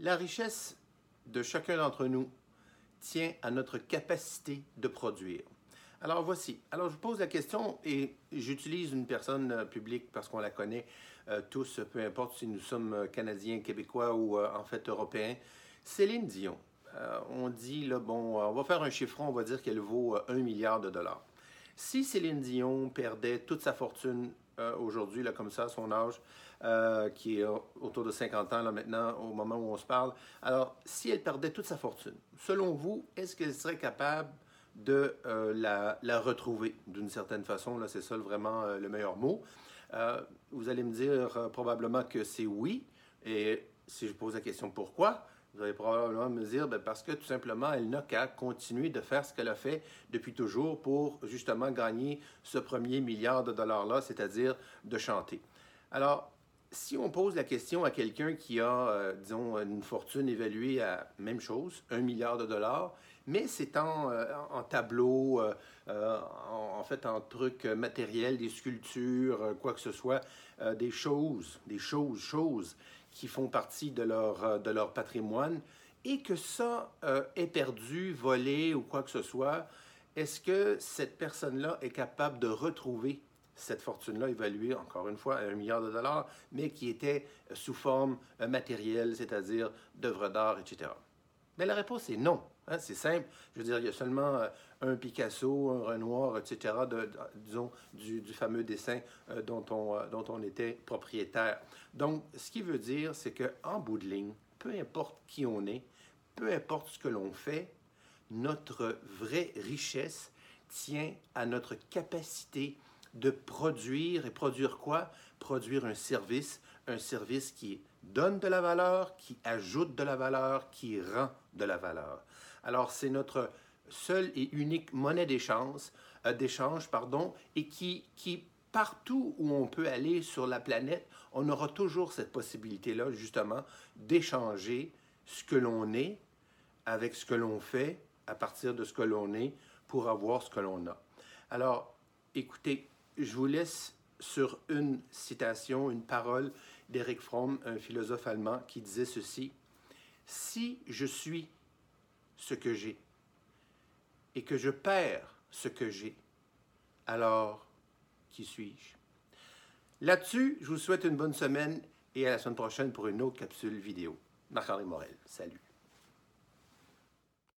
La richesse de chacun d'entre nous tient à notre capacité de produire. Alors voici. Alors je pose la question et j'utilise une personne euh, publique parce qu'on la connaît euh, tous, peu importe si nous sommes euh, Canadiens, Québécois ou en fait Européens. Céline Dion. on dit, là, bon, on va faire un chiffron, on va dire qu'elle vaut un milliard de dollars. Si Céline Dion perdait toute sa fortune euh, aujourd'hui, là, comme ça, son âge, euh, qui est autour de 50 ans là, maintenant, au moment où on se parle. Alors, si elle perdait toute sa fortune, selon vous, est-ce qu'elle serait capable de euh, la, la, retrouver d'une certaine façon? Là, c'est ça vraiment le meilleur mot. vous allez me dire probablement que c'est oui. Et si je pose la question pourquoi, vous allez probablement me dire, ben, parce que tout simplement, elle n'a qu'à continuer de faire ce qu'elle a fait depuis toujours pour justement gagner ce premier milliard de dollars-là, c'est-à-dire de chanter. Alors, si on pose la question à quelqu'un qui a, euh, disons, une fortune évaluée à même chose, un milliard de dollars, mais c'est en, euh, en tableau, euh, en, en, fait en trucs matériels, des sculptures, quoi que ce soit, des choses, des choses, choses qui font partie de leur, euh, de leur patrimoine et que ça euh, est perdu, volé ou quoi que ce soit, est-ce que cette personne-là est capable de retrouver cette fortune-là évaluée, encore une fois, à un milliard de dollars, mais qui était sous forme euh, matérielle, c'est-à-dire d'œuvres d'art, etc. Mais la réponse est non. Hein, c'est simple. Je veux dire, il y a seulement euh, un Picasso, un Renoir, etc., disons, du, fameux dessin euh, dont, on, euh, dont on était propriétaire. Donc, ce qui veut dire, c'est qu'en bout de ligne, peu importe qui on est, peu importe ce que l'on fait, notre vraie richesse tient à notre capacité de produire. Et produire quoi? Produire un service, un service qui donne de la valeur, qui ajoute de la valeur, qui rend de la valeur. Alors, c'est notre seule et unique monnaie d'échange, euh, d'échange pardon, et qui, qui, partout où on peut aller sur la planète, on aura toujours cette possibilité-là, justement, d'échanger ce que l'on est avec ce que l'on fait à partir de ce que l'on est pour avoir ce que l'on a. Alors, écoutez, je vous laisse sur une citation, une parole d'Eric Fromm, un philosophe allemand, qui disait ceci. Si je suis ce que j'ai et que je perds ce que j'ai, alors qui suis-je? Là-dessus, je vous souhaite une bonne semaine et à la semaine prochaine pour une autre capsule vidéo. Marc-André Morel, salut.